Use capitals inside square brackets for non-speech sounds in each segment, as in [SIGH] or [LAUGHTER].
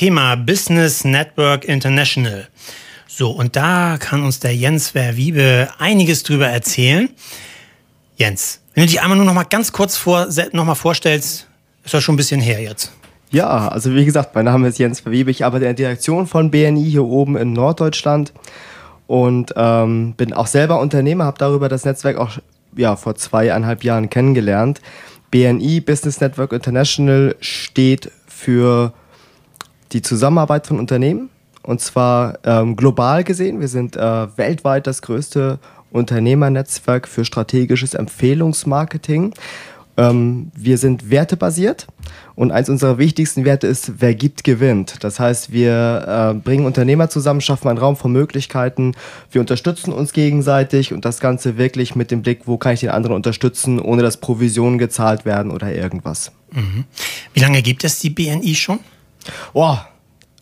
Thema Business Network International. So, und da kann uns der Jens Verwiebe einiges drüber erzählen. Jens, wenn du dich einmal nur noch mal ganz kurz vor, noch mal vorstellst, ist das schon ein bisschen her jetzt. Ja, also wie gesagt, mein Name ist Jens Verwiebe. Ich arbeite in der Direktion von BNI hier oben in Norddeutschland und ähm, bin auch selber Unternehmer, habe darüber das Netzwerk auch ja, vor zweieinhalb Jahren kennengelernt. BNI, Business Network International, steht für die Zusammenarbeit von Unternehmen und zwar ähm, global gesehen. Wir sind äh, weltweit das größte Unternehmernetzwerk für strategisches Empfehlungsmarketing. Ähm, wir sind wertebasiert und eins unserer wichtigsten Werte ist, wer gibt, gewinnt. Das heißt, wir äh, bringen Unternehmer zusammen, schaffen einen Raum von Möglichkeiten, wir unterstützen uns gegenseitig und das Ganze wirklich mit dem Blick, wo kann ich den anderen unterstützen, ohne dass Provisionen gezahlt werden oder irgendwas. Mhm. Wie lange gibt es die BNI schon? Oh,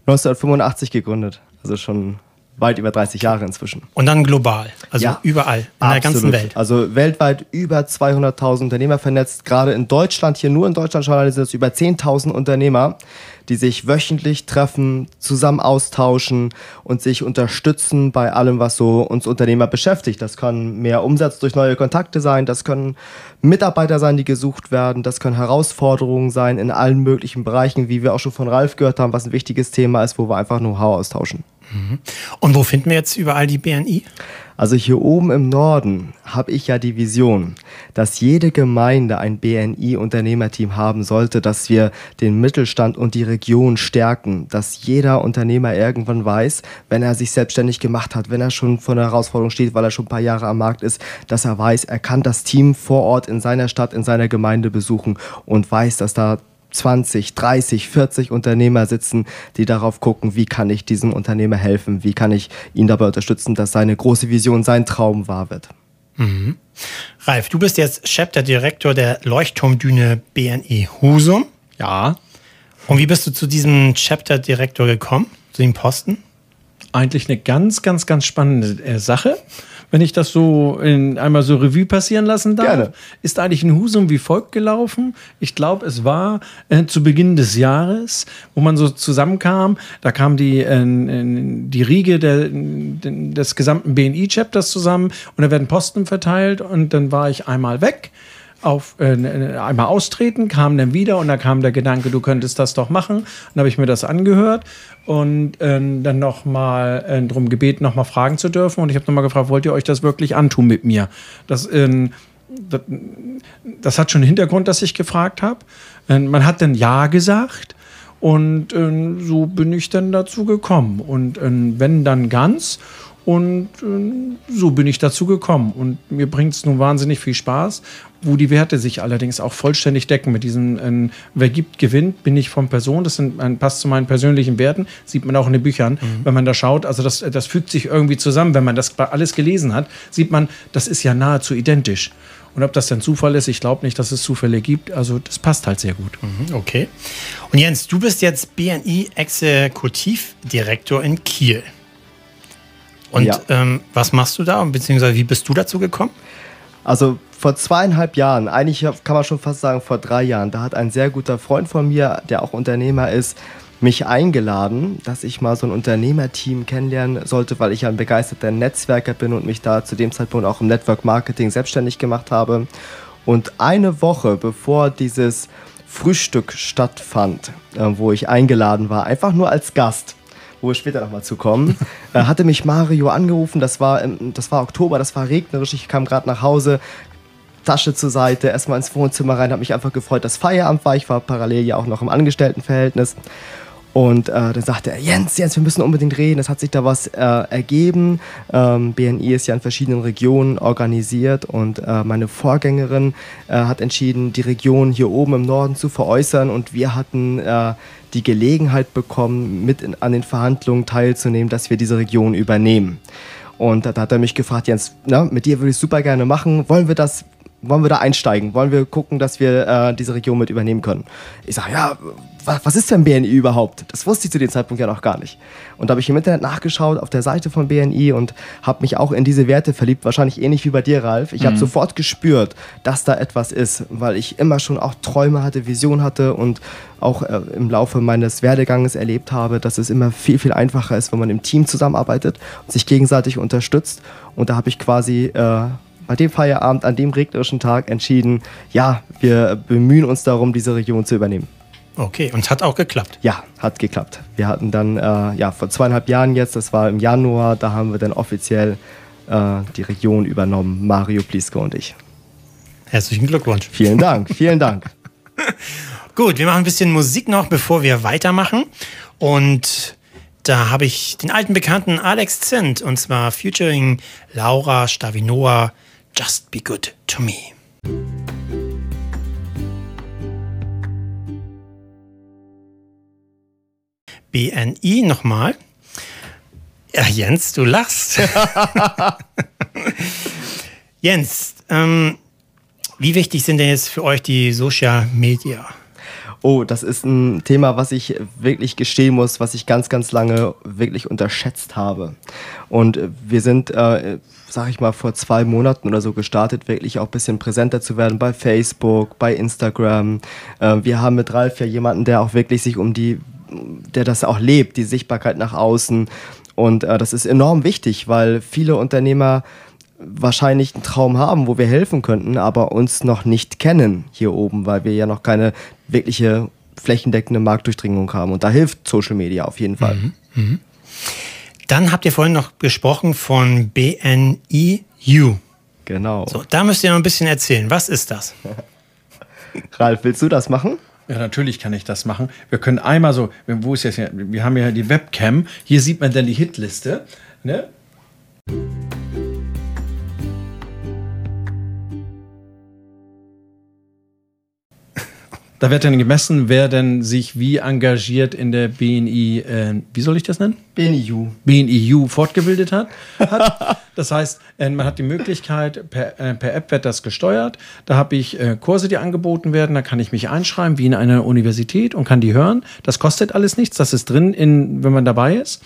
1985 gegründet. Also schon weit über 30 Jahre inzwischen. Und dann global, also ja, überall, in absolut. der ganzen Welt. Also weltweit über 200.000 Unternehmer vernetzt. Gerade in Deutschland, hier nur in Deutschland schon sind es über 10.000 Unternehmer, die sich wöchentlich treffen, zusammen austauschen und sich unterstützen bei allem, was so uns Unternehmer beschäftigt. Das kann mehr Umsatz durch neue Kontakte sein, das können Mitarbeiter sein, die gesucht werden, das können Herausforderungen sein in allen möglichen Bereichen, wie wir auch schon von Ralf gehört haben, was ein wichtiges Thema ist, wo wir einfach Know-how austauschen. Mhm. Und wo finden wir jetzt überall die BNI? Also hier oben im Norden habe ich ja die Vision, dass jede Gemeinde ein BNI-Unternehmerteam haben sollte, dass wir den Mittelstand und die Region stärken, dass jeder Unternehmer irgendwann weiß, wenn er sich selbstständig gemacht hat, wenn er schon vor einer Herausforderung steht, weil er schon ein paar Jahre am Markt ist, dass er weiß, er kann das Team vor Ort in seiner Stadt, in seiner Gemeinde besuchen und weiß, dass da 20, 30, 40 Unternehmer sitzen, die darauf gucken, wie kann ich diesem Unternehmer helfen, wie kann ich ihn dabei unterstützen, dass seine große Vision, sein Traum wahr wird. Mhm. Ralf, du bist jetzt Chapter Direktor der Leuchtturmdüne BNE Husum. Ja. Und wie bist du zu diesem Chapter Direktor gekommen, zu dem Posten? Eigentlich eine ganz, ganz, ganz spannende äh, Sache wenn ich das so in, einmal so Revue passieren lassen darf. Gerne. Ist eigentlich in Husum wie folgt gelaufen. Ich glaube, es war äh, zu Beginn des Jahres, wo man so zusammenkam. Da kam die, äh, die Riege der, des gesamten BNI-Chapters zusammen und da werden Posten verteilt und dann war ich einmal weg auf äh, einmal austreten, kam dann wieder und da kam der Gedanke, du könntest das doch machen. Dann habe ich mir das angehört und äh, dann nochmal äh, darum gebeten, nochmal fragen zu dürfen. Und ich habe nochmal gefragt, wollt ihr euch das wirklich antun mit mir? Das, äh, das, das, hat schon einen Hintergrund, dass ich gefragt habe. Äh, man hat dann Ja gesagt. Und äh, so bin ich dann dazu gekommen. Und äh, wenn dann ganz. Und äh, so bin ich dazu gekommen. Und mir bringt es nun wahnsinnig viel Spaß, wo die Werte sich allerdings auch vollständig decken. Mit diesem, äh, wer gibt, gewinnt, bin ich von Person. Das sind, äh, passt zu meinen persönlichen Werten. Sieht man auch in den Büchern, mhm. wenn man da schaut. Also das, das fügt sich irgendwie zusammen. Wenn man das alles gelesen hat, sieht man, das ist ja nahezu identisch. Und ob das dann Zufall ist, ich glaube nicht, dass es Zufälle gibt. Also das passt halt sehr gut. Mhm, okay. Und Jens, du bist jetzt BNI-Exekutivdirektor in Kiel. Und ja. ähm, was machst du da, beziehungsweise wie bist du dazu gekommen? Also vor zweieinhalb Jahren, eigentlich kann man schon fast sagen vor drei Jahren, da hat ein sehr guter Freund von mir, der auch Unternehmer ist, mich eingeladen, dass ich mal so ein Unternehmerteam kennenlernen sollte, weil ich ein begeisterter Netzwerker bin und mich da zu dem Zeitpunkt auch im Network Marketing selbstständig gemacht habe. Und eine Woche bevor dieses Frühstück stattfand, äh, wo ich eingeladen war, einfach nur als Gast, wo wir später nochmal zu kommen, [LAUGHS] äh, hatte mich Mario angerufen. Das war, das war Oktober, das war regnerisch. Ich kam gerade nach Hause, Tasche zur Seite, erstmal ins Wohnzimmer rein, habe mich einfach gefreut, dass Feierabend war. Ich war parallel ja auch noch im Angestelltenverhältnis. Und äh, dann sagte er, Jens, Jens, wir müssen unbedingt reden. Es hat sich da was äh, ergeben. Ähm, BNI ist ja in verschiedenen Regionen organisiert und äh, meine Vorgängerin äh, hat entschieden, die Region hier oben im Norden zu veräußern. Und wir hatten äh, die Gelegenheit bekommen, mit in, an den Verhandlungen teilzunehmen, dass wir diese Region übernehmen. Und da, da hat er mich gefragt, Jens, na, mit dir würde ich super gerne machen. Wollen wir das wollen wir da einsteigen? Wollen wir gucken, dass wir äh, diese Region mit übernehmen können? Ich sage, ja, was, was ist denn BNI überhaupt? Das wusste ich zu dem Zeitpunkt ja noch gar nicht. Und da habe ich im Internet nachgeschaut auf der Seite von BNI und habe mich auch in diese Werte verliebt, wahrscheinlich ähnlich wie bei dir, Ralf. Ich mhm. habe sofort gespürt, dass da etwas ist, weil ich immer schon auch Träume hatte, Vision hatte und auch äh, im Laufe meines Werdeganges erlebt habe, dass es immer viel, viel einfacher ist, wenn man im Team zusammenarbeitet und sich gegenseitig unterstützt. Und da habe ich quasi äh, bei dem Feierabend, an dem regnerischen Tag entschieden, ja, wir bemühen uns darum, diese Region zu übernehmen. Okay, und hat auch geklappt? Ja, hat geklappt. Wir hatten dann, äh, ja, vor zweieinhalb Jahren jetzt, das war im Januar, da haben wir dann offiziell äh, die Region übernommen, Mario Pliske und ich. Herzlichen Glückwunsch. Vielen Dank, [LAUGHS] vielen Dank. Gut, wir machen ein bisschen Musik noch, bevor wir weitermachen. Und da habe ich den alten Bekannten Alex Zent, und zwar featuring Laura Stavinoa, Just Be Good to Me. BNI nochmal. Ja, Jens, du lachst. [LAUGHS] Jens, ähm, wie wichtig sind denn jetzt für euch die Social Media? Oh, das ist ein Thema, was ich wirklich gestehen muss, was ich ganz, ganz lange wirklich unterschätzt habe. Und wir sind, äh, sag ich mal, vor zwei Monaten oder so gestartet, wirklich auch ein bisschen präsenter zu werden bei Facebook, bei Instagram. Äh, wir haben mit Ralf ja jemanden, der auch wirklich sich um die der das auch lebt, die Sichtbarkeit nach außen. Und äh, das ist enorm wichtig, weil viele Unternehmer wahrscheinlich einen Traum haben, wo wir helfen könnten, aber uns noch nicht kennen hier oben, weil wir ja noch keine wirkliche flächendeckende Marktdurchdringung haben. Und da hilft Social Media auf jeden Fall. Mhm. Mhm. Dann habt ihr vorhin noch gesprochen von BNEU. Genau. So, da müsst ihr noch ein bisschen erzählen. Was ist das? [LAUGHS] Ralf, willst du das machen? Ja, natürlich kann ich das machen. Wir können einmal so, wo ist jetzt, wir haben ja die Webcam. Hier sieht man dann die Hitliste. Ne? Da wird dann gemessen, wer denn sich wie engagiert in der BNI, äh, wie soll ich das nennen? BNIU. BNIU fortgebildet hat. hat. [LAUGHS] Das heißt, äh, man hat die Möglichkeit, per, äh, per App wird das gesteuert. Da habe ich äh, Kurse, die angeboten werden. Da kann ich mich einschreiben, wie in einer Universität und kann die hören. Das kostet alles nichts. Das ist drin, in, wenn man dabei ist.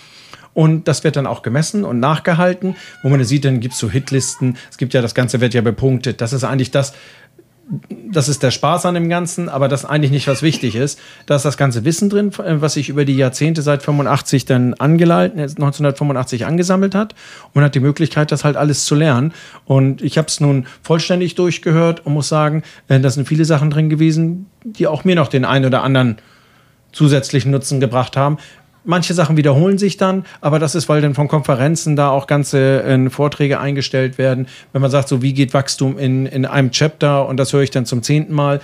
Und das wird dann auch gemessen und nachgehalten, wo man sieht, dann gibt es so Hitlisten. Es gibt ja, das Ganze wird ja bepunktet. Das ist eigentlich das, das ist der Spaß an dem Ganzen, aber das eigentlich nicht, was wichtig ist. Da ist das ganze Wissen drin, äh, was sich über die Jahrzehnte seit 85 dann angeleitet, 1985 äh, angesammelt hat und man hat die Möglichkeit, das halt alles zu lernen. Und ich habe es nun vollständig durchgehört und muss sagen, äh, da sind viele Sachen drin gewesen, die auch mir noch den einen oder anderen zusätzlichen Nutzen gebracht haben. Manche Sachen wiederholen sich dann, aber das ist, weil dann von Konferenzen da auch ganze äh, Vorträge eingestellt werden. Wenn man sagt, so wie geht Wachstum in, in einem Chapter und das höre ich dann zum zehnten Mal,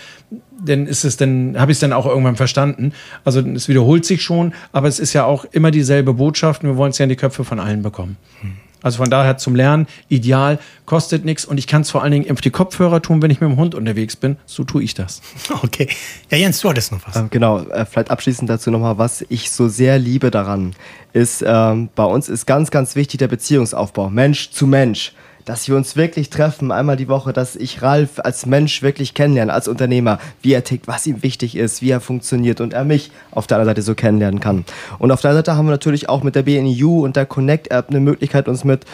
dann ist es dann, habe ich es dann auch irgendwann verstanden. Also es wiederholt sich schon, aber es ist ja auch immer dieselbe Botschaft und wir wollen es ja in die Köpfe von allen bekommen. Hm. Also von daher zum Lernen ideal, kostet nichts und ich kann es vor allen Dingen auf die Kopfhörer tun, wenn ich mit dem Hund unterwegs bin. So tue ich das. [LAUGHS] Okay. Ja, Jens, du hattest noch was. Ähm, genau, äh, vielleicht abschließend dazu nochmal, was ich so sehr liebe daran, ist, ähm, bei uns ist ganz, ganz wichtig der Beziehungsaufbau, Mensch zu Mensch dass wir uns wirklich treffen, einmal die Woche, dass ich Ralf als Mensch wirklich kennenlerne, als Unternehmer, wie er tickt, was ihm wichtig ist, wie er funktioniert und er mich auf der anderen Seite so kennenlernen kann. Und auf der anderen Seite haben wir natürlich auch mit der BNU und der Connect App eine Möglichkeit, uns mit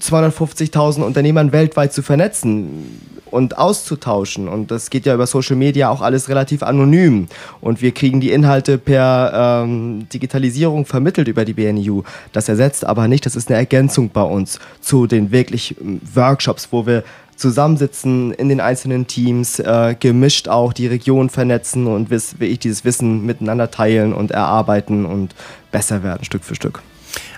250.000 Unternehmern weltweit zu vernetzen und auszutauschen. Und das geht ja über Social Media auch alles relativ anonym. Und wir kriegen die Inhalte per ähm, Digitalisierung vermittelt über die BNU. Das ersetzt aber nicht, das ist eine Ergänzung bei uns zu den wirklich ähm, Workshops, wo wir zusammensitzen in den einzelnen Teams, äh, gemischt auch die Region vernetzen und wirklich dieses Wissen miteinander teilen und erarbeiten und besser werden Stück für Stück.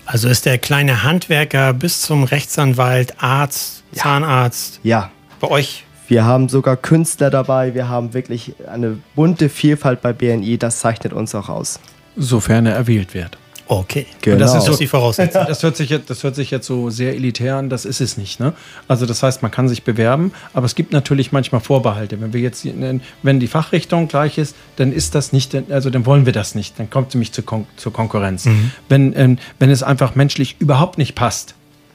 Also ist der kleine Handwerker bis zum Rechtsanwalt, Arzt, ja. Zahnarzt. Ja. Bei euch? Wir haben sogar Künstler dabei. Wir haben wirklich eine bunte Vielfalt bei BNI. Das zeichnet uns auch aus. Sofern er erwählt wird. Okay, genau. Und das ist so die Voraussetzung. Das hört, sich jetzt, das hört sich jetzt so sehr elitär an, das ist es nicht. Ne? Also das heißt, man kann sich bewerben, aber es gibt natürlich manchmal Vorbehalte. Wenn wir jetzt, wenn die Fachrichtung gleich ist, dann ist das nicht, also dann wollen wir das nicht. Dann kommt es nämlich zur, Kon zur Konkurrenz. Mhm. Wenn, ähm, wenn es einfach menschlich überhaupt nicht passt,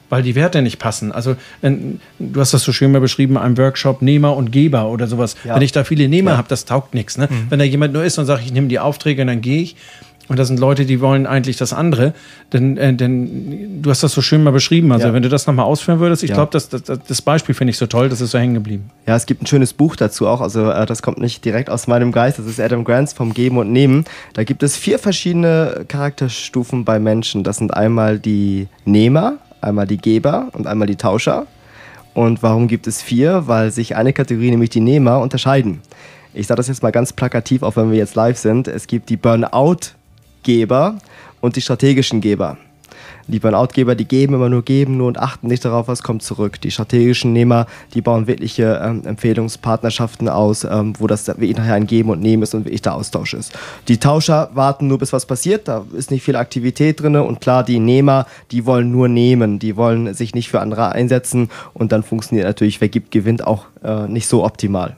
weil die Werte nicht passen. Also du hast das so schön mal beschrieben, ein Workshop Nehmer und Geber oder sowas. Ja. Wenn ich da viele Nehmer ja. habe, das taugt nichts. Ne? Mhm. Wenn da jemand nur ist und sagt, ich nehme die Aufträge und dann gehe ich, und das sind Leute, die wollen eigentlich das andere. Denn, äh, denn du hast das so schön mal beschrieben. Also, ja. wenn du das nochmal ausführen würdest, ich ja. glaube, das, das, das, Beispiel finde ich so toll, das ist so hängen geblieben. Ja, es gibt ein schönes Buch dazu auch. Also, äh, das kommt nicht direkt aus meinem Geist. Das ist Adam Grants vom Geben und Nehmen. Da gibt es vier verschiedene Charakterstufen bei Menschen. Das sind einmal die Nehmer, einmal die Geber und einmal die Tauscher. Und warum gibt es vier? Weil sich eine Kategorie, nämlich die Nehmer, unterscheiden. Ich sage das jetzt mal ganz plakativ, auch wenn wir jetzt live sind. Es gibt die Burnout- Geber und die strategischen Geber. Die Burnout-Geber, die geben immer nur geben nur und achten nicht darauf, was kommt zurück. Die strategischen Nehmer, die bauen wirkliche ähm, Empfehlungspartnerschaften aus, ähm, wo das wirklich nachher ein Geben und Nehmen ist und wirklich der Austausch ist. Die Tauscher warten nur, bis was passiert, da ist nicht viel Aktivität drin und klar, die Nehmer, die wollen nur nehmen, die wollen sich nicht für andere einsetzen und dann funktioniert natürlich, wer gibt, gewinnt auch äh, nicht so optimal.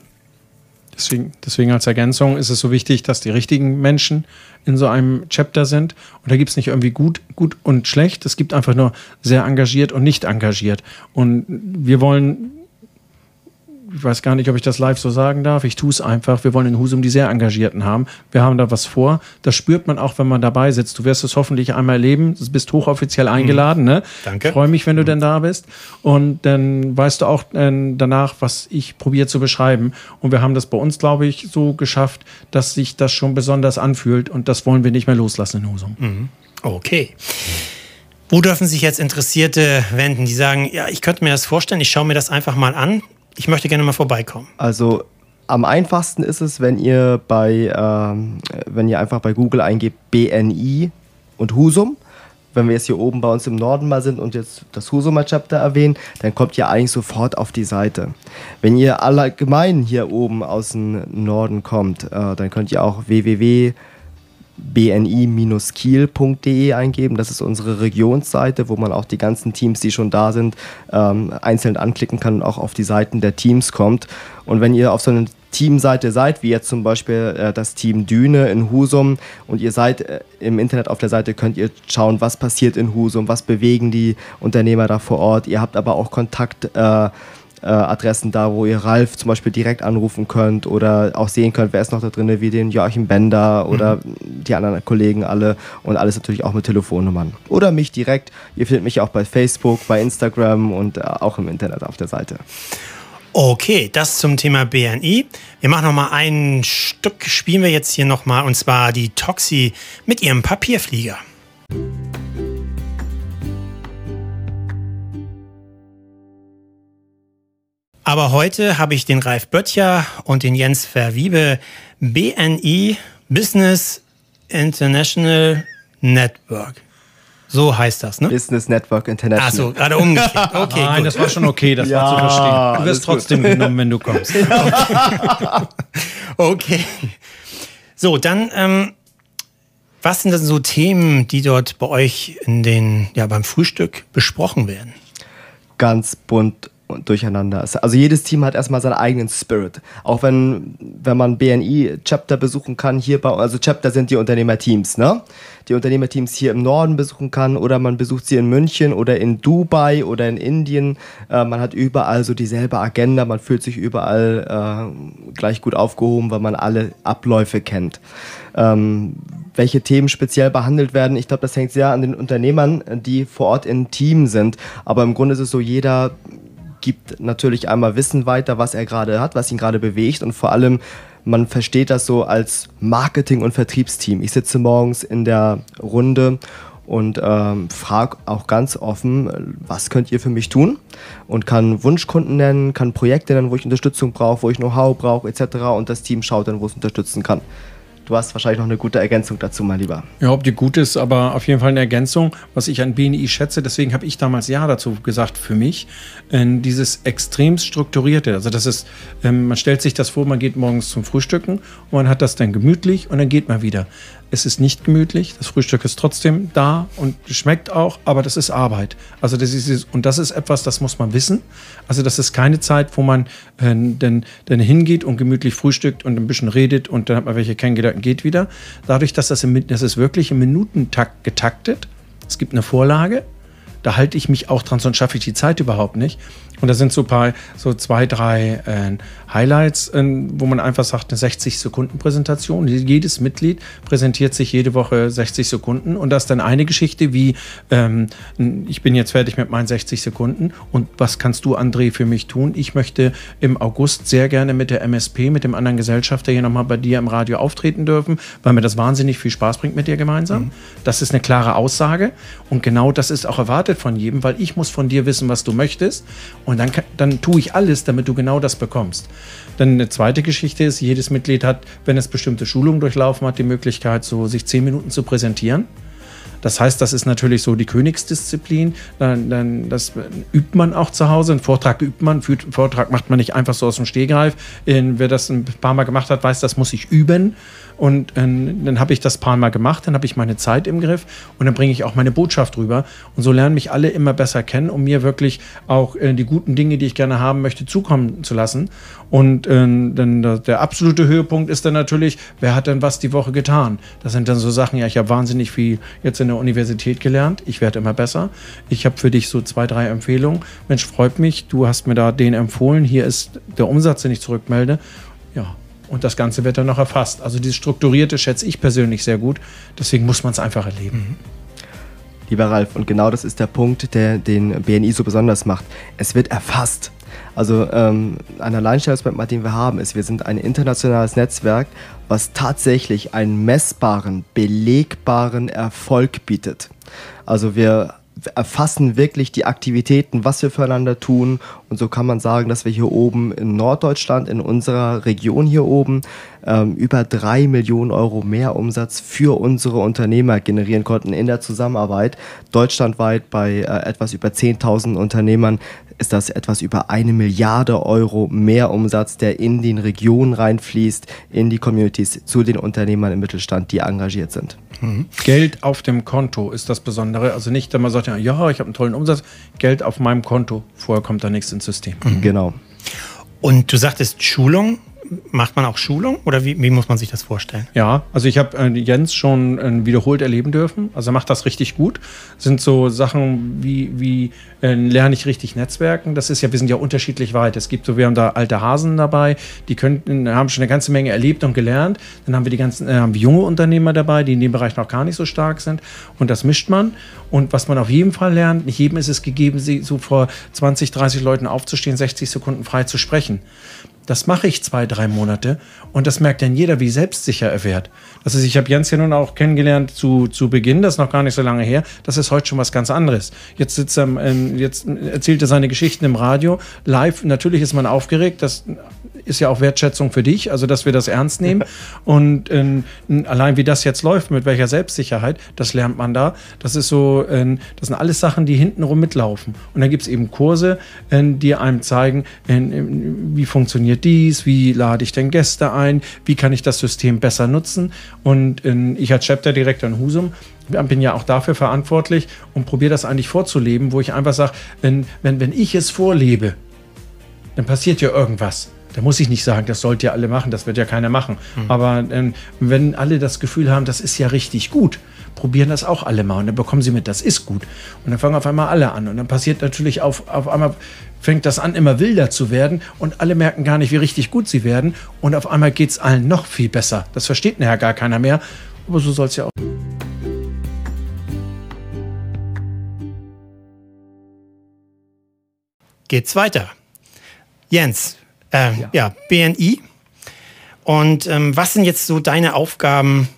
Deswegen, deswegen als Ergänzung ist es so wichtig, dass die richtigen Menschen in so einem Chapter sind. Und da gibt es nicht irgendwie gut, gut und schlecht. Es gibt einfach nur sehr engagiert und nicht engagiert. Und wir wollen ich weiß gar nicht, ob ich das live so sagen darf. Ich tue es einfach. Wir wollen in Husum die sehr Engagierten haben. Wir haben da was vor. Das spürt man auch, wenn man dabei sitzt. Du wirst es hoffentlich einmal erleben. Du bist hochoffiziell eingeladen. Ne? Danke. Ich freue mich, wenn du denn da bist. Und dann weißt du auch äh, danach, was ich probiere zu beschreiben. Und wir haben das bei uns, glaube ich, so geschafft, dass sich das schon besonders anfühlt. Und das wollen wir nicht mehr loslassen in Husum. Mhm. Okay. Wo dürfen sich jetzt Interessierte wenden, die sagen, ja, ich könnte mir das vorstellen, ich schaue mir das einfach mal an. Ich möchte gerne mal vorbeikommen. Also am einfachsten ist es, wenn ihr bei, ähm, wenn ihr einfach bei Google eingebt BNI und Husum. Wenn wir jetzt hier oben bei uns im Norden mal sind und jetzt das Husumer Chapter erwähnen, dann kommt ihr eigentlich sofort auf die Seite. Wenn ihr allgemein hier oben aus dem Norden kommt, äh, dann könnt ihr auch www bni-kiel.de eingeben. Das ist unsere Regionsseite, wo man auch die ganzen Teams, die schon da sind, ähm, einzeln anklicken kann und auch auf die Seiten der Teams kommt. Und wenn ihr auf so einer Teamseite seid, wie jetzt zum Beispiel äh, das Team Düne in Husum und ihr seid äh, im Internet auf der Seite, könnt ihr schauen, was passiert in Husum, was bewegen die Unternehmer da vor Ort. Ihr habt aber auch Kontakt äh, äh, Adressen da, wo ihr Ralf zum Beispiel direkt anrufen könnt oder auch sehen könnt, wer ist noch da drin, wie den Joachim Bender oder mhm. die anderen Kollegen alle und alles natürlich auch mit Telefonnummern. Oder mich direkt. Ihr findet mich auch bei Facebook, bei Instagram und äh, auch im Internet auf der Seite. Okay, das zum Thema BNI. Wir machen noch mal ein Stück, spielen wir jetzt hier noch mal, und zwar die Toxi mit ihrem Papierflieger. Aber heute habe ich den Ralf Böttcher und den Jens Verwiebe BNI Business International Network. So heißt das, ne? Business Network International. Achso, gerade umgekehrt. [LAUGHS] Okay, Nein, gut. das war schon okay, das ja, war zu verstehen. Du wirst trotzdem gut. genommen, wenn du kommst. [LAUGHS] Okay. okay. So, dann, ähm, was sind denn so Themen, die dort bei euch in den, ja, beim Frühstück besprochen werden? Ganz bunt durcheinander ist. Also jedes Team hat erstmal seinen eigenen Spirit. Auch wenn, wenn man BNI-Chapter besuchen kann, hier bei, also Chapter sind die Unternehmerteams, ne? Die Unternehmerteams hier im Norden besuchen kann oder man besucht sie in München oder in Dubai oder in Indien. Äh, man hat überall so dieselbe Agenda, man fühlt sich überall äh, gleich gut aufgehoben, weil man alle Abläufe kennt. Ähm, welche Themen speziell behandelt werden, ich glaube, das hängt sehr an den Unternehmern, die vor Ort im Team sind. Aber im Grunde ist es so, jeder gibt natürlich einmal Wissen weiter, was er gerade hat, was ihn gerade bewegt und vor allem man versteht das so als Marketing- und Vertriebsteam. Ich sitze morgens in der Runde und ähm, frage auch ganz offen, was könnt ihr für mich tun? Und kann Wunschkunden nennen, kann Projekte nennen, wo ich Unterstützung brauche, wo ich Know-how brauche, etc. Und das Team schaut dann, wo es unterstützen kann. Du hast wahrscheinlich noch eine gute Ergänzung dazu, mein Lieber. Ja, ob die gut ist, aber auf jeden Fall eine Ergänzung, was ich an BNI schätze. Deswegen habe ich damals Ja dazu gesagt für mich. Äh, dieses extrem strukturierte. Also, das ist, ähm, man stellt sich das vor, man geht morgens zum Frühstücken und man hat das dann gemütlich und dann geht man wieder. Es ist nicht gemütlich, das Frühstück ist trotzdem da und schmeckt auch, aber das ist Arbeit. Also das ist, und das ist etwas, das muss man wissen. Also das ist keine Zeit, wo man äh, dann, dann hingeht und gemütlich frühstückt und ein bisschen redet und dann hat man welche kennengelernt und geht wieder. Dadurch, dass das, im, das ist wirklich im Minutentakt getaktet. Es gibt eine Vorlage, Da halte ich mich auch dran, sonst schaffe ich die Zeit überhaupt nicht. Und da sind so paar, so zwei, drei äh, Highlights, äh, wo man einfach sagt, eine 60-Sekunden-Präsentation. Jedes Mitglied präsentiert sich jede Woche 60 Sekunden. Und das ist dann eine Geschichte wie, ähm, ich bin jetzt fertig mit meinen 60 Sekunden. Und was kannst du, André, für mich tun? Ich möchte im August sehr gerne mit der MSP, mit dem anderen Gesellschafter hier nochmal bei dir im Radio auftreten dürfen, weil mir das wahnsinnig viel Spaß bringt mit dir gemeinsam. Mhm. Das ist eine klare Aussage. Und genau das ist auch erwartet von jedem, weil ich muss von dir wissen, was du möchtest. Und dann, dann tue ich alles, damit du genau das bekommst. Dann eine zweite Geschichte ist, jedes Mitglied hat, wenn es bestimmte Schulungen durchlaufen hat, die Möglichkeit, so sich zehn Minuten zu präsentieren. Das heißt, das ist natürlich so die Königsdisziplin. Dann, dann, das übt man auch zu Hause. Einen Vortrag übt man. Einen Vortrag macht man nicht einfach so aus dem Stehgreif. Wer das ein paar Mal gemacht hat, weiß, das muss ich üben. Und äh, dann habe ich das paar Mal gemacht, dann habe ich meine Zeit im Griff und dann bringe ich auch meine Botschaft rüber. Und so lernen mich alle immer besser kennen, um mir wirklich auch äh, die guten Dinge, die ich gerne haben möchte, zukommen zu lassen. Und äh, dann der absolute Höhepunkt ist dann natürlich, wer hat denn was die Woche getan? Das sind dann so Sachen, ja, ich habe wahnsinnig viel jetzt in der Universität gelernt. Ich werde immer besser. Ich habe für dich so zwei, drei Empfehlungen. Mensch, freut mich, du hast mir da den empfohlen. Hier ist der Umsatz, den ich zurückmelde. Und das Ganze wird dann noch erfasst. Also dieses Strukturierte schätze ich persönlich sehr gut. Deswegen muss man es einfach erleben. Mhm. Lieber Ralf, und genau das ist der Punkt, der den BNI so besonders macht. Es wird erfasst. Also ähm, ein Alleinstellungsmerkmal, den wir haben, ist, wir sind ein internationales Netzwerk, was tatsächlich einen messbaren, belegbaren Erfolg bietet. Also wir erfassen wirklich die Aktivitäten, was wir füreinander tun. Und so kann man sagen, dass wir hier oben in Norddeutschland, in unserer Region hier oben, ähm, über drei Millionen Euro mehr Umsatz für unsere Unternehmer generieren konnten in der Zusammenarbeit. Deutschlandweit bei äh, etwas über 10.000 Unternehmern ist das etwas über eine Milliarde Euro mehr Umsatz, der in den Regionen reinfließt, in die Communities, zu den Unternehmern im Mittelstand, die engagiert sind. Mhm. Geld auf dem Konto ist das Besondere. Also nicht, wenn man sagt, ja, ich habe einen tollen Umsatz, Geld auf meinem Konto. Vorher kommt da nichts ins System. Mhm. Genau. Und du sagtest Schulung macht man auch Schulung oder wie, wie muss man sich das vorstellen? Ja, also ich habe äh, Jens schon äh, wiederholt erleben dürfen. Also er macht das richtig gut. Sind so Sachen wie, wie äh, lerne ich richtig Netzwerken. Das ist ja, wir sind ja unterschiedlich weit. Es gibt so, wir haben da alte Hasen dabei, die könnten, haben schon eine ganze Menge erlebt und gelernt. Dann haben wir die ganzen, äh, haben wir junge Unternehmer dabei, die in dem Bereich noch gar nicht so stark sind. Und das mischt man. Und was man auf jeden Fall lernt, nicht jedem ist es gegeben, so vor 20, 30 Leuten aufzustehen, 60 Sekunden frei zu sprechen. Das mache ich zwei, drei Monate und das merkt dann jeder, wie selbstsicher er wird. Das ist, ich habe Jens ja nun auch kennengelernt zu, zu Beginn, das ist noch gar nicht so lange her. Das ist heute schon was ganz anderes. Jetzt sitzt er, ähm, jetzt erzählt er seine Geschichten im Radio, live. Natürlich ist man aufgeregt. Das ist ja auch Wertschätzung für dich, also dass wir das ernst nehmen. [LAUGHS] Und äh, allein wie das jetzt läuft, mit welcher Selbstsicherheit, das lernt man da. Das ist so, äh, das sind alles Sachen, die hintenrum mitlaufen. Und dann gibt es eben Kurse, äh, die einem zeigen, wie funktioniert dies, wie lade ich denn Gäste ein, wie kann ich das System besser nutzen. Und ich als Chapter-Direktor in Husum bin ja auch dafür verantwortlich und probiere das eigentlich vorzuleben, wo ich einfach sage, wenn, wenn, wenn ich es vorlebe, dann passiert ja irgendwas. Da muss ich nicht sagen, das sollt ihr alle machen, das wird ja keiner machen. Mhm. Aber ähm, wenn alle das Gefühl haben, das ist ja richtig gut, probieren das auch alle mal und dann bekommen sie mit, das ist gut. Und dann fangen auf einmal alle an. Und dann passiert natürlich auf, auf einmal, fängt das an, immer wilder zu werden und alle merken gar nicht, wie richtig gut sie werden. Und auf einmal geht es allen noch viel besser. Das versteht nachher gar keiner mehr. Aber so soll es ja auch. Geht's weiter. Jens, äh, ja. ja. BNI. Und ähm, was sind jetzt so deine Aufgaben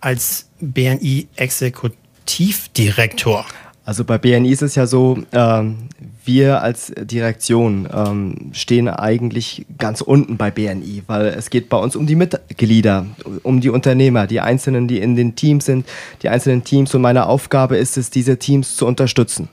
als BNI-Exekutivdirektor? Also bei BNI ist es ja so, ähm, wir als Direktion ähm, stehen eigentlich ganz unten bei BNI, weil es geht bei uns um die Mitglieder, um die Unternehmer, die Einzelnen, die in den Teams sind, die einzelnen Teams und meine Aufgabe ist es, diese Teams zu unterstützen.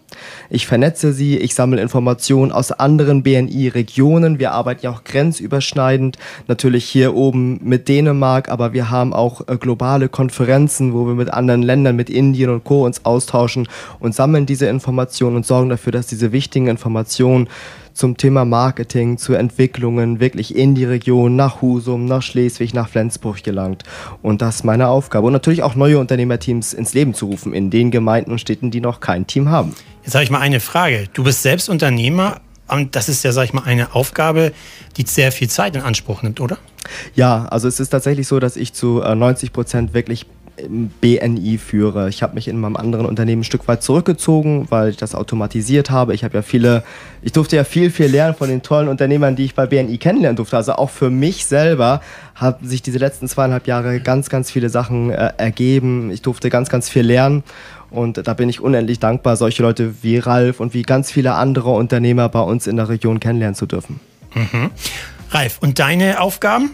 Ich vernetze sie, ich sammle Informationen aus anderen BNI-Regionen. Wir arbeiten ja auch grenzüberschneidend, natürlich hier oben mit Dänemark, aber wir haben auch äh, globale Konferenzen, wo wir mit anderen Ländern, mit Indien und Co. uns austauschen und sammeln diese Informationen und sorgen dafür, dass diese wichtigen Informationen zum Thema Marketing, zu Entwicklungen wirklich in die Region, nach Husum, nach Schleswig, nach Flensburg gelangt. Und das ist meine Aufgabe. Und natürlich auch neue Unternehmerteams ins Leben zu rufen, in den Gemeinden und Städten, die noch kein Team haben. Jetzt habe ich mal eine Frage. Du bist selbst Unternehmer und das ist ja, sag ich mal, eine Aufgabe, die sehr viel Zeit in Anspruch nimmt, oder? Ja, also es ist tatsächlich so, dass ich zu 90 äh, Prozent wirklich BNI führe. Ich habe mich in meinem anderen Unternehmen ein Stück weit zurückgezogen, weil ich das automatisiert habe. Ich habe ja viele, ich durfte ja viel, viel lernen von den tollen Unternehmern, die ich bei BNI kennenlernen durfte. Also auch für mich selber haben sich diese letzten zweieinhalb Jahre ganz, ganz viele Sachen äh, ergeben. Ich durfte ganz, ganz viel lernen. Und da bin ich unendlich dankbar, solche Leute wie Ralf und wie ganz viele andere Unternehmer bei uns in der Region kennenlernen zu dürfen. Mhm. Ralf, und deine Aufgaben?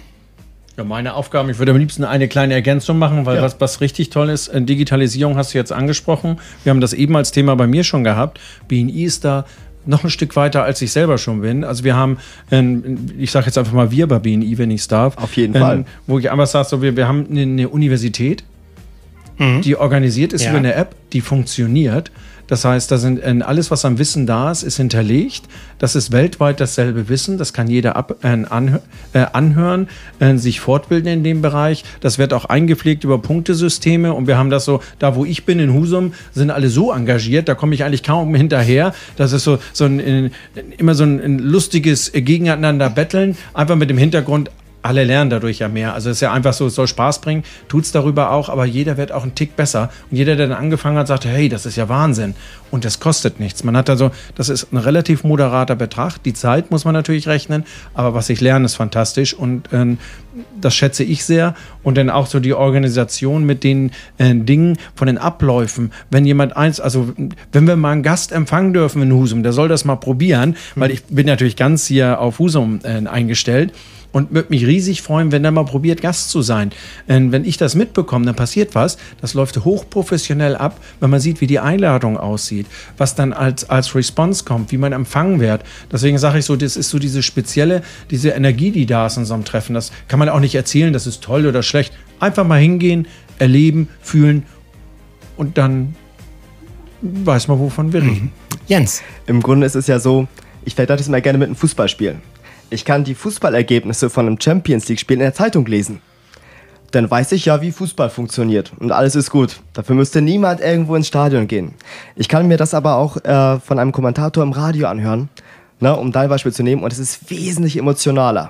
Ja, meine Aufgaben, ich würde am liebsten eine kleine Ergänzung machen, weil ja. was, was richtig toll ist, äh, Digitalisierung hast du jetzt angesprochen. Wir haben das eben als Thema bei mir schon gehabt. BNI ist da noch ein Stück weiter, als ich selber schon bin. Also wir haben, ich sage jetzt einfach mal wir bei BNI, wenn ich es darf. Auf jeden Fall. Wo ich einfach sage, so, wir, wir haben eine Universität, mhm. die organisiert ist ja. über eine App, die funktioniert. Das heißt, da sind äh, alles, was am Wissen da ist, ist hinterlegt. Das ist weltweit dasselbe Wissen. Das kann jeder ab, äh, anhö äh, anhören, äh, sich fortbilden in dem Bereich. Das wird auch eingepflegt über Punktesysteme. Und wir haben das so, da wo ich bin in Husum, sind alle so engagiert, da komme ich eigentlich kaum hinterher. Das ist so, so ein, immer so ein, ein lustiges Gegeneinander betteln. Einfach mit dem Hintergrund, alle lernen dadurch ja mehr. Also es ist ja einfach so, es soll Spaß bringen, tut es darüber auch, aber jeder wird auch einen Tick besser. Und jeder, der dann angefangen hat, sagt, hey, das ist ja Wahnsinn. Und das kostet nichts. Man hat also, das ist ein relativ moderater Betrag. Die Zeit muss man natürlich rechnen, aber was ich lerne, ist fantastisch und äh, das schätze ich sehr. Und dann auch so die Organisation mit den äh, Dingen von den Abläufen. Wenn jemand eins, also wenn wir mal einen Gast empfangen dürfen in Husum, der soll das mal probieren, weil ich bin natürlich ganz hier auf Husum äh, eingestellt und würde mich riesig freuen, wenn er mal probiert, Gast zu sein. Denn wenn ich das mitbekomme, dann passiert was. Das läuft hochprofessionell ab, wenn man sieht, wie die Einladung aussieht, was dann als, als Response kommt, wie man empfangen wird. Deswegen sage ich so, das ist so diese spezielle, diese Energie, die da ist in so einem Treffen. Das kann man auch nicht erzählen, das ist toll oder schlecht. Einfach mal hingehen, erleben, fühlen und dann weiß man, wovon wir reden. Jens. Im Grunde ist es ja so, ich vergleiche das mal gerne mit einem Fußballspiel. Ich kann die Fußballergebnisse von einem Champions League-Spiel in der Zeitung lesen. Dann weiß ich ja, wie Fußball funktioniert und alles ist gut. Dafür müsste niemand irgendwo ins Stadion gehen. Ich kann mir das aber auch äh, von einem Kommentator im Radio anhören, ne, um dein Beispiel zu nehmen, und es ist wesentlich emotionaler.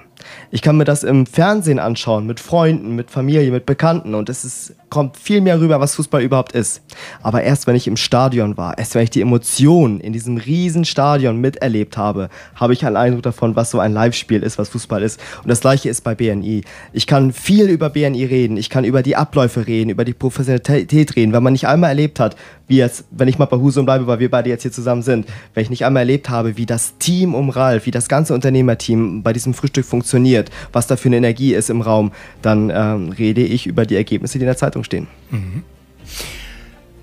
Ich kann mir das im Fernsehen anschauen, mit Freunden, mit Familie, mit Bekannten und es ist, kommt viel mehr rüber, was Fußball überhaupt ist. Aber erst wenn ich im Stadion war, erst wenn ich die Emotionen in diesem riesen Stadion miterlebt habe, habe ich einen Eindruck davon, was so ein Live-Spiel ist, was Fußball ist. Und das gleiche ist bei BNI. Ich kann viel über BNI reden, ich kann über die Abläufe reden, über die Professionalität reden, wenn man nicht einmal erlebt hat, wie jetzt, wenn ich mal bei Husum bleibe, weil wir beide jetzt hier zusammen sind, wenn ich nicht einmal erlebt habe, wie das Team um Ralf, wie das ganze Unternehmerteam bei diesem Frühstück funktioniert, funktioniert, was da für eine Energie ist im Raum, dann ähm, rede ich über die Ergebnisse, die in der Zeitung stehen. Mhm.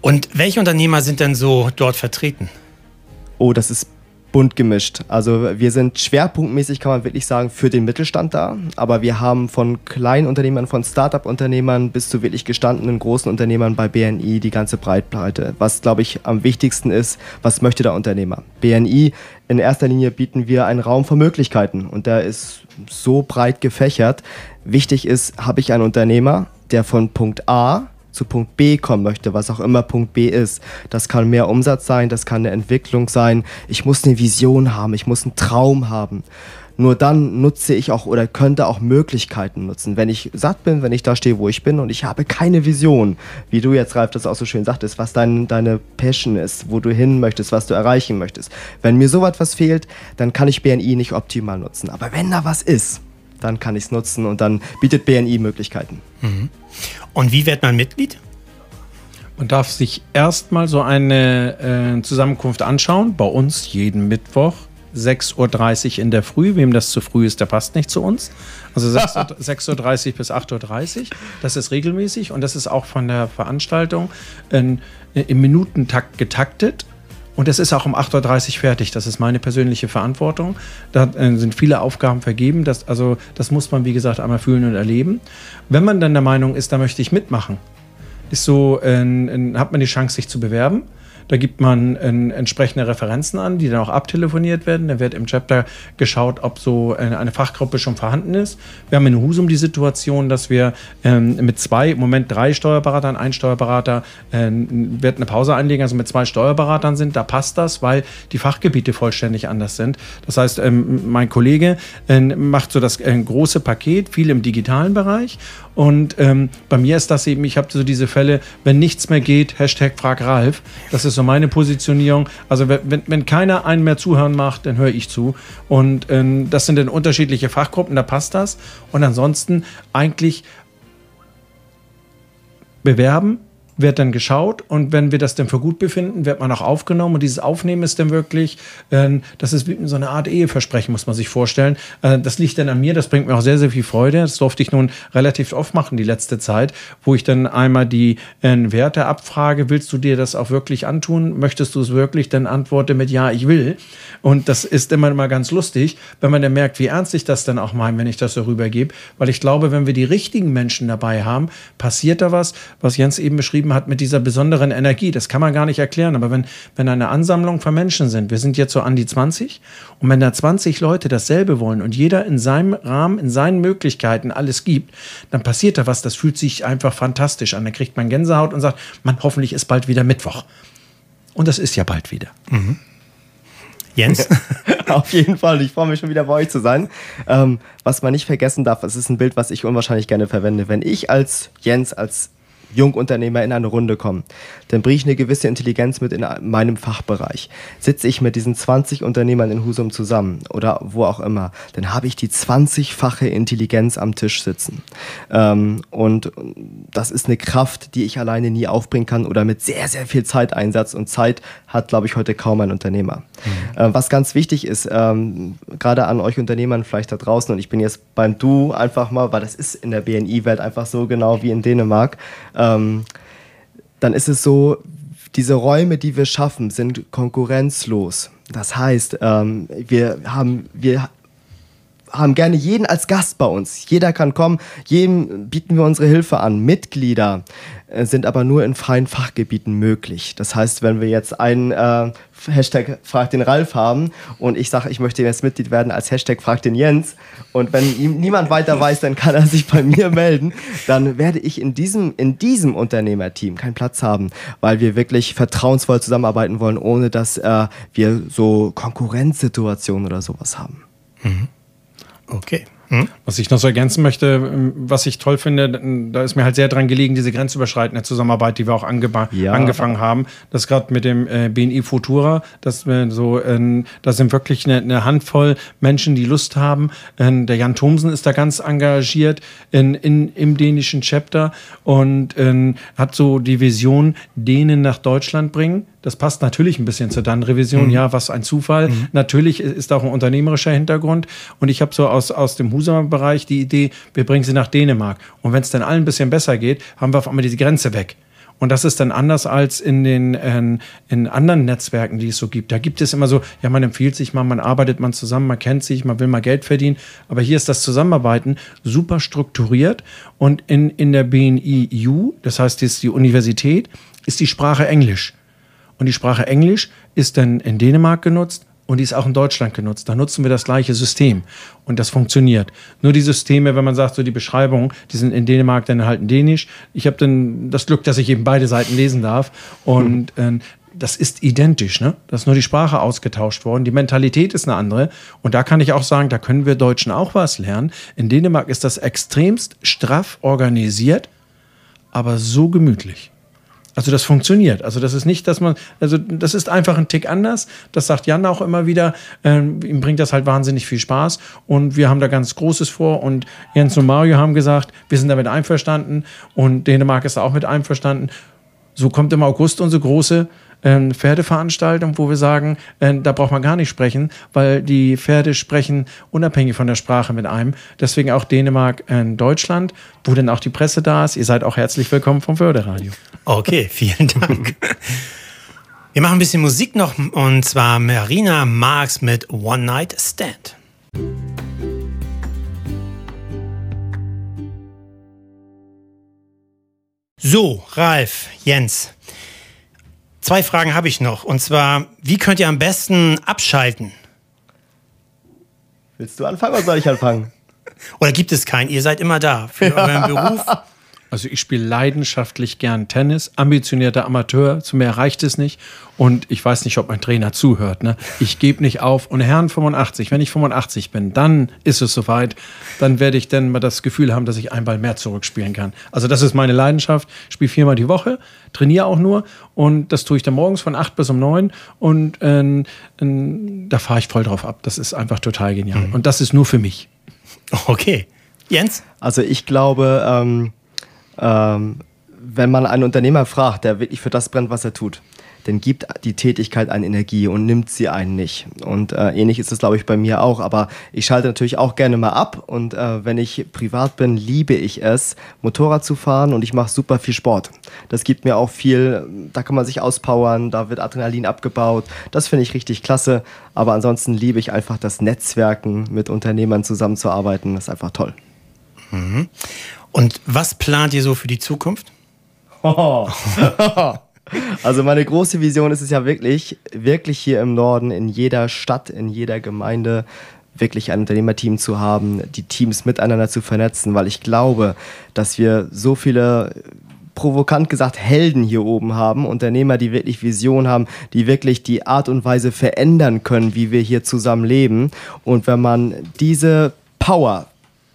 Und welche Unternehmer sind denn so dort vertreten? Oh, das ist bunt gemischt. Also wir sind schwerpunktmäßig, kann man wirklich sagen, für den Mittelstand da. Aber wir haben von kleinen Unternehmern, von Start-up-Unternehmern bis zu wirklich gestandenen großen Unternehmern bei BNI die ganze Breitbreite. Was, glaube ich, am wichtigsten ist, was möchte der Unternehmer? BNI, in erster Linie bieten wir einen Raum für Möglichkeiten und der ist so breit gefächert. Wichtig ist, habe ich einen Unternehmer, der von Punkt A zu Punkt B kommen möchte, was auch immer Punkt B ist. Das kann mehr Umsatz sein, das kann eine Entwicklung sein. Ich muss eine Vision haben, ich muss einen Traum haben. Nur dann nutze ich auch oder könnte auch Möglichkeiten nutzen. Wenn ich satt bin, wenn ich da stehe, wo ich bin und ich habe keine Vision, wie du jetzt, Ralf, das auch so schön sagtest, was dein, deine Passion ist, wo du hin möchtest, was du erreichen möchtest. Wenn mir so etwas fehlt, dann kann ich BNI nicht optimal nutzen. Aber wenn da was ist, dann kann ich es nutzen und dann bietet BNI Möglichkeiten. Mhm. Und wie wird man Mitglied? Man darf sich erstmal so eine äh, Zusammenkunft anschauen, bei uns jeden Mittwoch. 6.30 Uhr in der Früh. Wem das zu früh ist, der passt nicht zu uns. Also 6.30 Uhr [LAUGHS] bis 8.30 Uhr. Das ist regelmäßig und das ist auch von der Veranstaltung in, im Minutentakt getaktet. Und es ist auch um 8.30 Uhr fertig. Das ist meine persönliche Verantwortung. Da äh, sind viele Aufgaben vergeben. Das, also, das muss man, wie gesagt, einmal fühlen und erleben. Wenn man dann der Meinung ist, da möchte ich mitmachen, ist so, äh, hat man die Chance, sich zu bewerben. Da gibt man äh, entsprechende Referenzen an, die dann auch abtelefoniert werden. Da wird im Chapter geschaut, ob so eine, eine Fachgruppe schon vorhanden ist. Wir haben in Husum die Situation, dass wir ähm, mit zwei, im Moment drei Steuerberatern, ein Steuerberater äh, wird eine Pause einlegen, also mit zwei Steuerberatern sind. Da passt das, weil die Fachgebiete vollständig anders sind. Das heißt, ähm, mein Kollege äh, macht so das äh, große Paket, viel im digitalen Bereich. Und ähm, bei mir ist das eben, ich habe so diese Fälle, wenn nichts mehr geht, Hashtag frag Ralf. Das ist so meine Positionierung. Also wenn, wenn keiner einen mehr zuhören macht, dann höre ich zu. Und ähm, das sind dann unterschiedliche Fachgruppen, da passt das. Und ansonsten eigentlich bewerben, wird dann geschaut und wenn wir das dann für gut befinden, wird man auch aufgenommen und dieses Aufnehmen ist dann wirklich, äh, das ist wie so eine Art Eheversprechen, muss man sich vorstellen. Äh, das liegt dann an mir, das bringt mir auch sehr, sehr viel Freude. Das durfte ich nun relativ oft machen die letzte Zeit, wo ich dann einmal die äh, Werte abfrage, willst du dir das auch wirklich antun? Möchtest du es wirklich? Dann antworte mit Ja, ich will. Und das ist immer mal ganz lustig, wenn man dann merkt, wie ernst ich das dann auch meine, wenn ich das so rübergebe. Weil ich glaube, wenn wir die richtigen Menschen dabei haben, passiert da was, was Jens eben beschrieben beschrieben hat mit dieser besonderen Energie. Das kann man gar nicht erklären. Aber wenn, wenn eine Ansammlung von Menschen sind, wir sind jetzt so an die 20, und wenn da 20 Leute dasselbe wollen und jeder in seinem Rahmen, in seinen Möglichkeiten alles gibt, dann passiert da was. Das fühlt sich einfach fantastisch an. Dann kriegt man Gänsehaut und sagt, man, hoffentlich ist bald wieder Mittwoch. Und das ist ja bald wieder. Mhm. Jens? [LAUGHS] Auf jeden Fall. Ich freue mich schon wieder bei euch zu sein. Ähm, was man nicht vergessen darf, es ist ein Bild, was ich unwahrscheinlich gerne verwende. Wenn ich als Jens, als Jungunternehmer in eine Runde kommen, dann bringe ich eine gewisse Intelligenz mit in meinem Fachbereich. Sitze ich mit diesen 20 Unternehmern in Husum zusammen oder wo auch immer, dann habe ich die 20-fache Intelligenz am Tisch sitzen. Ähm, und das ist eine Kraft, die ich alleine nie aufbringen kann oder mit sehr, sehr viel Zeiteinsatz. Und Zeit hat, glaube ich, heute kaum ein Unternehmer. Mhm. Ähm, was ganz wichtig ist, ähm, gerade an euch Unternehmern vielleicht da draußen, und ich bin jetzt beim Du einfach mal, weil das ist in der BNI-Welt einfach so genau wie in Dänemark ähm, dann ist es so, diese Räume, die wir schaffen, sind konkurrenzlos. Das heißt, ähm, wir, haben, wir haben gerne jeden als Gast bei uns. Jeder kann kommen, jedem bieten wir unsere Hilfe an. Mitglieder äh, sind aber nur in freien Fachgebieten möglich. Das heißt, wenn wir jetzt einen äh, Hashtag Frag den Ralf haben und ich sage, ich möchte jetzt Mitglied werden als Hashtag Frag den Jens und wenn ihm niemand weiter weiß, dann kann er sich bei mir melden, dann werde ich in diesem, in diesem Unternehmerteam keinen Platz haben, weil wir wirklich vertrauensvoll zusammenarbeiten wollen, ohne dass äh, wir so Konkurrenzsituationen oder sowas haben. Mhm. Okay. Hm? Was ich noch so ergänzen möchte, ähm, was ich toll finde, da ist mir halt sehr dran gelegen, diese grenzüberschreitende Zusammenarbeit, die wir auch ja. angefangen haben. Das gerade mit dem äh, BNI Futura, das wir so, äh, da sind wirklich eine, eine, Handvoll Menschen, die Lust haben. Äh, der Jan Thomsen ist da ganz engagiert in, in, im dänischen Chapter und ähm, hat so die Vision, Dänen nach Deutschland bringen. Das passt natürlich ein bisschen zur DAN-Revision. Mhm. Ja, was ein Zufall. Mhm. Natürlich ist auch ein unternehmerischer Hintergrund. Und ich habe so aus, aus dem Husumer Bereich die Idee, wir bringen sie nach Dänemark. Und wenn es dann allen ein bisschen besser geht, haben wir auf einmal diese Grenze weg. Und das ist dann anders als in den äh, in anderen Netzwerken, die es so gibt. Da gibt es immer so, ja, man empfiehlt sich mal, man arbeitet man zusammen, man kennt sich, man will mal Geld verdienen. Aber hier ist das Zusammenarbeiten super strukturiert. Und in, in der BNIU, das heißt, jetzt die Universität, ist die Sprache Englisch. Und die Sprache Englisch ist dann in Dänemark genutzt und die ist auch in Deutschland genutzt. Da nutzen wir das gleiche System und das funktioniert. Nur die Systeme, wenn man sagt, so die Beschreibungen, die sind in Dänemark dann halt in Dänisch. Ich habe dann das Glück, dass ich eben beide Seiten lesen darf und äh, das ist identisch, ne? Das ist nur die Sprache ausgetauscht worden. Die Mentalität ist eine andere. Und da kann ich auch sagen, da können wir Deutschen auch was lernen. In Dänemark ist das extremst straff organisiert, aber so gemütlich. Also das funktioniert. Also das ist nicht, dass man, also das ist einfach ein Tick anders. Das sagt Jan auch immer wieder. Ähm, ihm bringt das halt wahnsinnig viel Spaß und wir haben da ganz Großes vor und Jens und Mario haben gesagt, wir sind damit einverstanden und Dänemark ist da auch mit einverstanden. So kommt im August unsere große äh, Pferdeveranstaltung, wo wir sagen, äh, da braucht man gar nicht sprechen, weil die Pferde sprechen unabhängig von der Sprache mit einem. Deswegen auch Dänemark, äh, Deutschland, wo dann auch die Presse da ist. Ihr seid auch herzlich willkommen vom Förderadio. Okay, vielen Dank. Wir machen ein bisschen Musik noch und zwar Marina Marx mit One Night Stand. So, Ralf, Jens, zwei Fragen habe ich noch. Und zwar, wie könnt ihr am besten abschalten? Willst du anfangen oder soll ich anfangen? Oder gibt es keinen? Ihr seid immer da für euren Beruf. Also ich spiele leidenschaftlich gern Tennis, ambitionierter Amateur, zu mehr reicht es nicht. Und ich weiß nicht, ob mein Trainer zuhört. Ne? Ich gebe nicht auf. Und Herrn 85, wenn ich 85 bin, dann ist es soweit. Dann werde ich dann mal das Gefühl haben, dass ich einen Ball mehr zurückspielen kann. Also das ist meine Leidenschaft. Ich spiele viermal die Woche, trainiere auch nur. Und das tue ich dann morgens von 8 bis um 9. Und äh, äh, da fahre ich voll drauf ab. Das ist einfach total genial. Mhm. Und das ist nur für mich. Okay. Jens? Also ich glaube... Ähm ähm, wenn man einen Unternehmer fragt, der wirklich für das brennt, was er tut, dann gibt die Tätigkeit eine Energie und nimmt sie einen nicht. Und äh, ähnlich ist es, glaube ich, bei mir auch. Aber ich schalte natürlich auch gerne mal ab. Und äh, wenn ich privat bin, liebe ich es, Motorrad zu fahren und ich mache super viel Sport. Das gibt mir auch viel, da kann man sich auspowern, da wird Adrenalin abgebaut. Das finde ich richtig klasse. Aber ansonsten liebe ich einfach das Netzwerken, mit Unternehmern zusammenzuarbeiten. Das ist einfach toll. Mhm. Und was plant ihr so für die Zukunft? [LAUGHS] also meine große Vision ist es ja wirklich, wirklich hier im Norden, in jeder Stadt, in jeder Gemeinde, wirklich ein Unternehmerteam zu haben, die Teams miteinander zu vernetzen, weil ich glaube, dass wir so viele provokant gesagt Helden hier oben haben, Unternehmer, die wirklich Vision haben, die wirklich die Art und Weise verändern können, wie wir hier zusammen leben. Und wenn man diese Power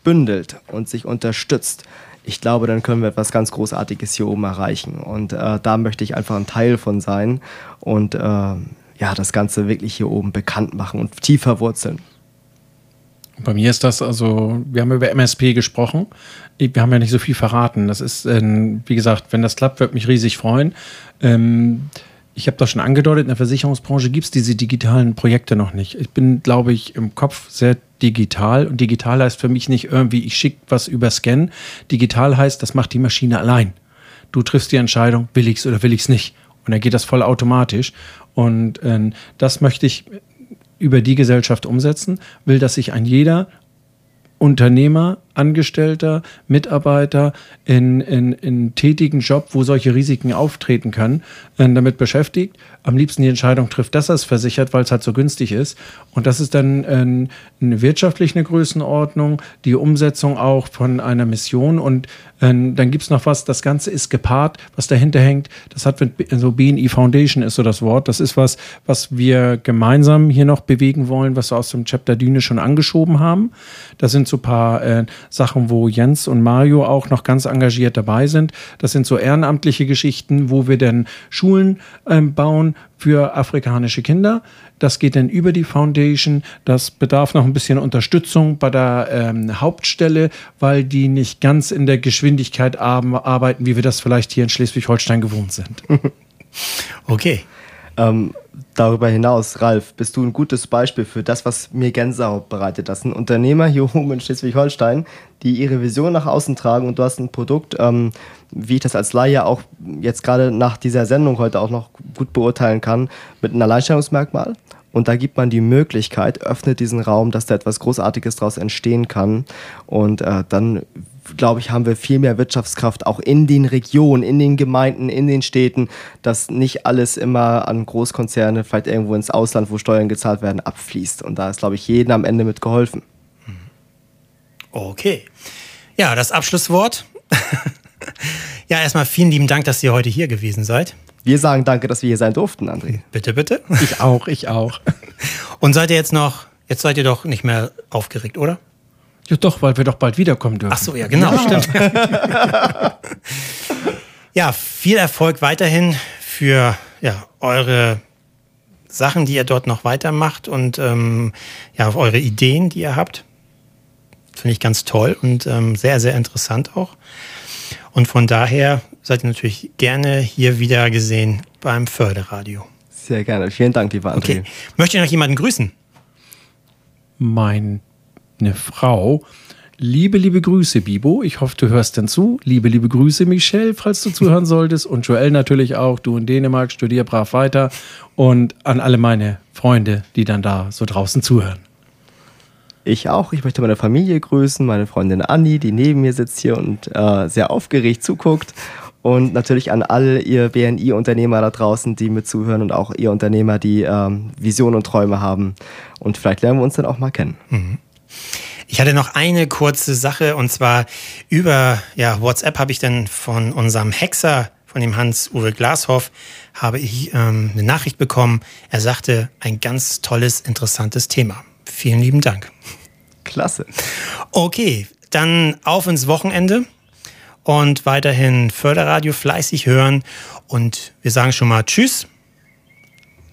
bündelt und sich unterstützt, ich glaube, dann können wir etwas ganz Großartiges hier oben erreichen. Und äh, da möchte ich einfach ein Teil von sein und äh, ja, das Ganze wirklich hier oben bekannt machen und tiefer wurzeln. Bei mir ist das also, wir haben über MSP gesprochen. Wir haben ja nicht so viel verraten. Das ist, äh, wie gesagt, wenn das klappt, würde mich riesig freuen. Ähm, ich habe das schon angedeutet, in der Versicherungsbranche gibt es diese digitalen Projekte noch nicht. Ich bin, glaube ich, im Kopf sehr digital. Und digital heißt für mich nicht irgendwie, ich schicke was über Scan. Digital heißt, das macht die Maschine allein. Du triffst die Entscheidung, will ich es oder will ich es nicht. Und dann geht das voll automatisch. Und äh, das möchte ich über die Gesellschaft umsetzen, will, dass sich ein jeder Unternehmer, Angestellter, Mitarbeiter in, in, in tätigen Job, wo solche Risiken auftreten können, äh, damit beschäftigt, am liebsten die Entscheidung trifft, dass er es versichert, weil es halt so günstig ist. Und das ist dann äh, eine wirtschaftliche Größenordnung, die Umsetzung auch von einer Mission. Und äh, dann gibt es noch was, das Ganze ist gepaart, was dahinter hängt. Das hat mit so BNI Foundation ist so das Wort. Das ist was, was wir gemeinsam hier noch bewegen wollen, was wir aus dem Chapter Düne schon angeschoben haben. Das sind so ein paar äh, Sachen, wo Jens und Mario auch noch ganz engagiert dabei sind. Das sind so ehrenamtliche Geschichten, wo wir dann Schulen ähm, bauen für afrikanische Kinder. Das geht dann über die Foundation. Das bedarf noch ein bisschen Unterstützung bei der ähm, Hauptstelle, weil die nicht ganz in der Geschwindigkeit arbeiten, wie wir das vielleicht hier in Schleswig-Holstein gewohnt sind. [LAUGHS] Okay. Ähm, darüber hinaus, Ralf, bist du ein gutes Beispiel für das, was mir Gänsehaut bereitet. Das sind Unternehmer hier oben in Schleswig-Holstein, die ihre Vision nach außen tragen und du hast ein Produkt, ähm, wie ich das als Laie auch jetzt gerade nach dieser Sendung heute auch noch gut beurteilen kann, mit einem Alleinstellungsmerkmal. Und da gibt man die Möglichkeit, öffnet diesen Raum, dass da etwas Großartiges daraus entstehen kann. Und äh, dann glaube ich, haben wir viel mehr Wirtschaftskraft auch in den Regionen, in den Gemeinden, in den Städten, dass nicht alles immer an Großkonzerne, vielleicht irgendwo ins Ausland, wo Steuern gezahlt werden, abfließt. Und da ist, glaube ich, jedem am Ende mit geholfen. Okay. Ja, das Abschlusswort. [LAUGHS] ja, erstmal vielen lieben Dank, dass ihr heute hier gewesen seid. Wir sagen danke, dass wir hier sein durften, André. Bitte, bitte. Ich auch, ich auch. [LAUGHS] Und seid ihr jetzt noch, jetzt seid ihr doch nicht mehr aufgeregt, oder? Ja, doch, weil wir doch bald wiederkommen dürfen. Ach so, ja, genau, ja. stimmt. [LAUGHS] ja, viel Erfolg weiterhin für ja, eure Sachen, die ihr dort noch weitermacht und ähm, ja, eure Ideen, die ihr habt. Finde ich ganz toll und ähm, sehr, sehr interessant auch. Und von daher seid ihr natürlich gerne hier wieder gesehen beim Förderradio. Sehr gerne. Vielen Dank, lieber André. Okay. Möchte ich noch jemanden grüßen? Mein eine Frau. Liebe, liebe Grüße, Bibo. Ich hoffe, du hörst denn zu. Liebe, liebe Grüße, Michelle, falls du zuhören [LAUGHS] solltest. Und Joel natürlich auch. Du in Dänemark, studier brav weiter. Und an alle meine Freunde, die dann da so draußen zuhören. Ich auch. Ich möchte meine Familie grüßen, meine Freundin Anni, die neben mir sitzt hier und äh, sehr aufgeregt zuguckt. Und natürlich an all ihr BNI-Unternehmer da draußen, die mit zuhören und auch ihr Unternehmer, die ähm, Visionen und Träume haben. Und vielleicht lernen wir uns dann auch mal kennen. Mhm. Ich hatte noch eine kurze Sache und zwar über ja, WhatsApp habe ich dann von unserem Hexer, von dem Hans-Uwe Glashoff, habe ich ähm, eine Nachricht bekommen. Er sagte, ein ganz tolles, interessantes Thema. Vielen lieben Dank. Klasse. Okay, dann auf ins Wochenende und weiterhin Förderradio fleißig hören. Und wir sagen schon mal Tschüss.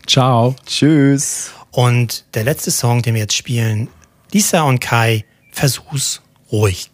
Ciao. Tschüss. Und der letzte Song, den wir jetzt spielen, Lisa und Kai, versuch's ruhig.